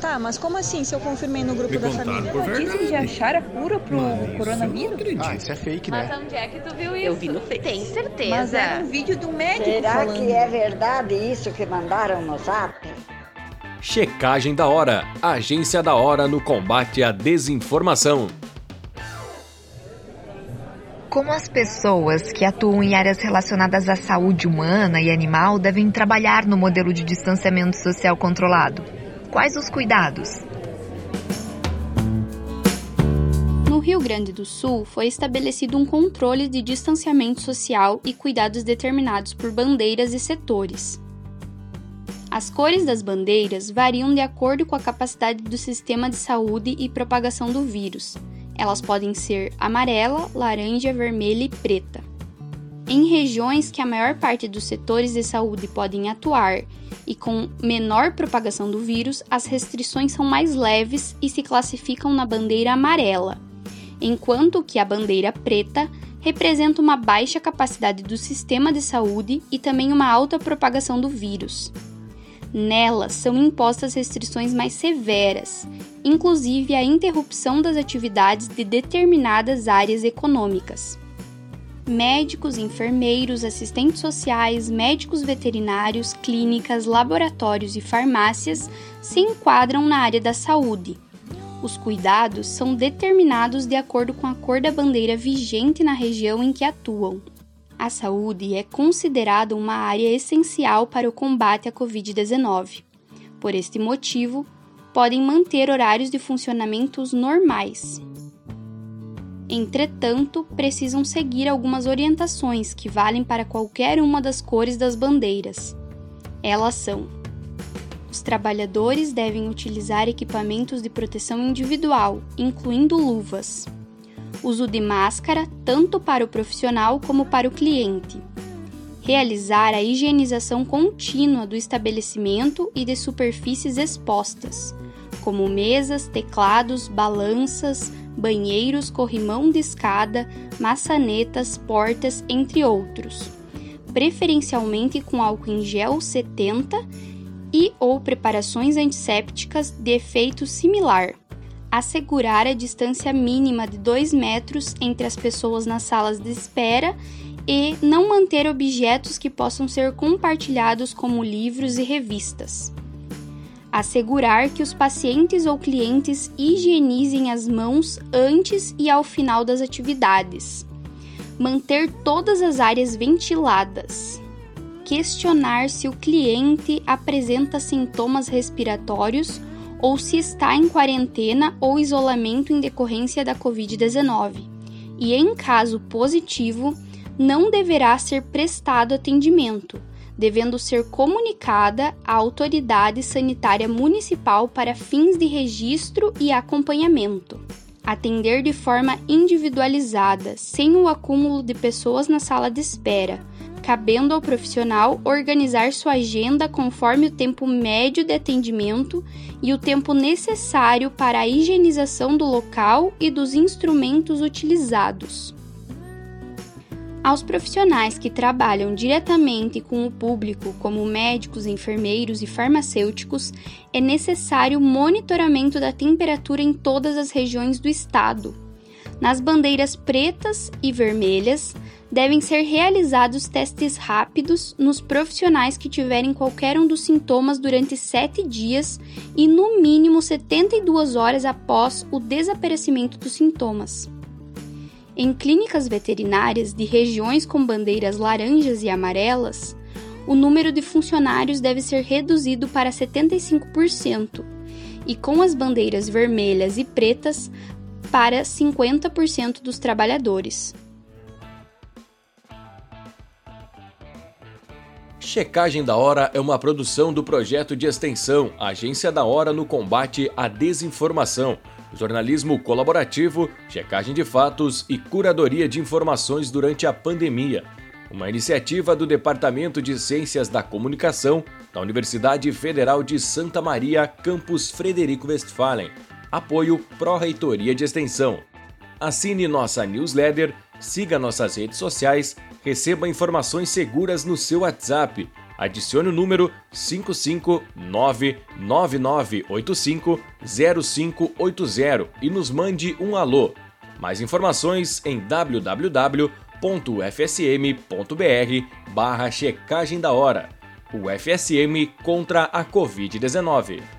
Tá, mas como assim se eu confirmei no grupo Me da família? por verdade. Notícias de achar a cura pro Mas eu não coronavírus? acredito. Ah, isso é fake, Mas né? onde é que tu viu isso? Eu vi no Face. Tem certeza. Mas era um vídeo do médico Será falando. que é verdade isso que mandaram no zap? Checagem da Hora, Agência da Hora no combate à desinformação. Como as pessoas que atuam em áreas relacionadas à saúde humana e animal devem trabalhar no modelo de distanciamento social controlado? Quais os cuidados? No Rio Grande do Sul, foi estabelecido um controle de distanciamento social e cuidados determinados por bandeiras e setores. As cores das bandeiras variam de acordo com a capacidade do sistema de saúde e propagação do vírus. Elas podem ser amarela, laranja, vermelha e preta. Em regiões que a maior parte dos setores de saúde podem atuar e com menor propagação do vírus, as restrições são mais leves e se classificam na bandeira amarela, enquanto que a bandeira preta representa uma baixa capacidade do sistema de saúde e também uma alta propagação do vírus. Nelas são impostas restrições mais severas, inclusive a interrupção das atividades de determinadas áreas econômicas. Médicos, enfermeiros, assistentes sociais, médicos veterinários, clínicas, laboratórios e farmácias se enquadram na área da saúde. Os cuidados são determinados de acordo com a cor da bandeira vigente na região em que atuam. A saúde é considerada uma área essencial para o combate à Covid-19. Por este motivo, podem manter horários de funcionamentos normais. Entretanto, precisam seguir algumas orientações que valem para qualquer uma das cores das bandeiras. Elas são: os trabalhadores devem utilizar equipamentos de proteção individual, incluindo luvas. Uso de máscara tanto para o profissional como para o cliente. Realizar a higienização contínua do estabelecimento e de superfícies expostas, como mesas, teclados, balanças, banheiros, corrimão de escada, maçanetas, portas, entre outros. Preferencialmente com álcool em gel 70 e ou preparações antissépticas de efeito similar. Assegurar a distância mínima de 2 metros entre as pessoas nas salas de espera e não manter objetos que possam ser compartilhados, como livros e revistas. Assegurar que os pacientes ou clientes higienizem as mãos antes e ao final das atividades. Manter todas as áreas ventiladas. Questionar se o cliente apresenta sintomas respiratórios ou se está em quarentena ou isolamento em decorrência da Covid-19. E, em caso positivo, não deverá ser prestado atendimento, devendo ser comunicada à autoridade sanitária municipal para fins de registro e acompanhamento. Atender de forma individualizada, sem o acúmulo de pessoas na sala de espera, cabendo ao profissional organizar sua agenda conforme o tempo médio de atendimento e o tempo necessário para a higienização do local e dos instrumentos utilizados. Aos profissionais que trabalham diretamente com o público, como médicos, enfermeiros e farmacêuticos, é necessário monitoramento da temperatura em todas as regiões do estado. Nas bandeiras pretas e vermelhas, devem ser realizados testes rápidos nos profissionais que tiverem qualquer um dos sintomas durante 7 dias e, no mínimo, 72 horas após o desaparecimento dos sintomas. Em clínicas veterinárias de regiões com bandeiras laranjas e amarelas, o número de funcionários deve ser reduzido para 75%, e com as bandeiras vermelhas e pretas, para 50% dos trabalhadores. Checagem da Hora é uma produção do projeto de extensão Agência da Hora no combate à desinformação, jornalismo colaborativo, checagem de fatos e curadoria de informações durante a pandemia. Uma iniciativa do Departamento de Ciências da Comunicação da Universidade Federal de Santa Maria, campus Frederico Westphalen. Apoio Pró-Reitoria de Extensão. Assine nossa newsletter, siga nossas redes sociais, receba informações seguras no seu WhatsApp. Adicione o número 55999850580 e nos mande um alô. Mais informações em www.ufsm.br barra checagem da hora. O FSM contra a Covid-19.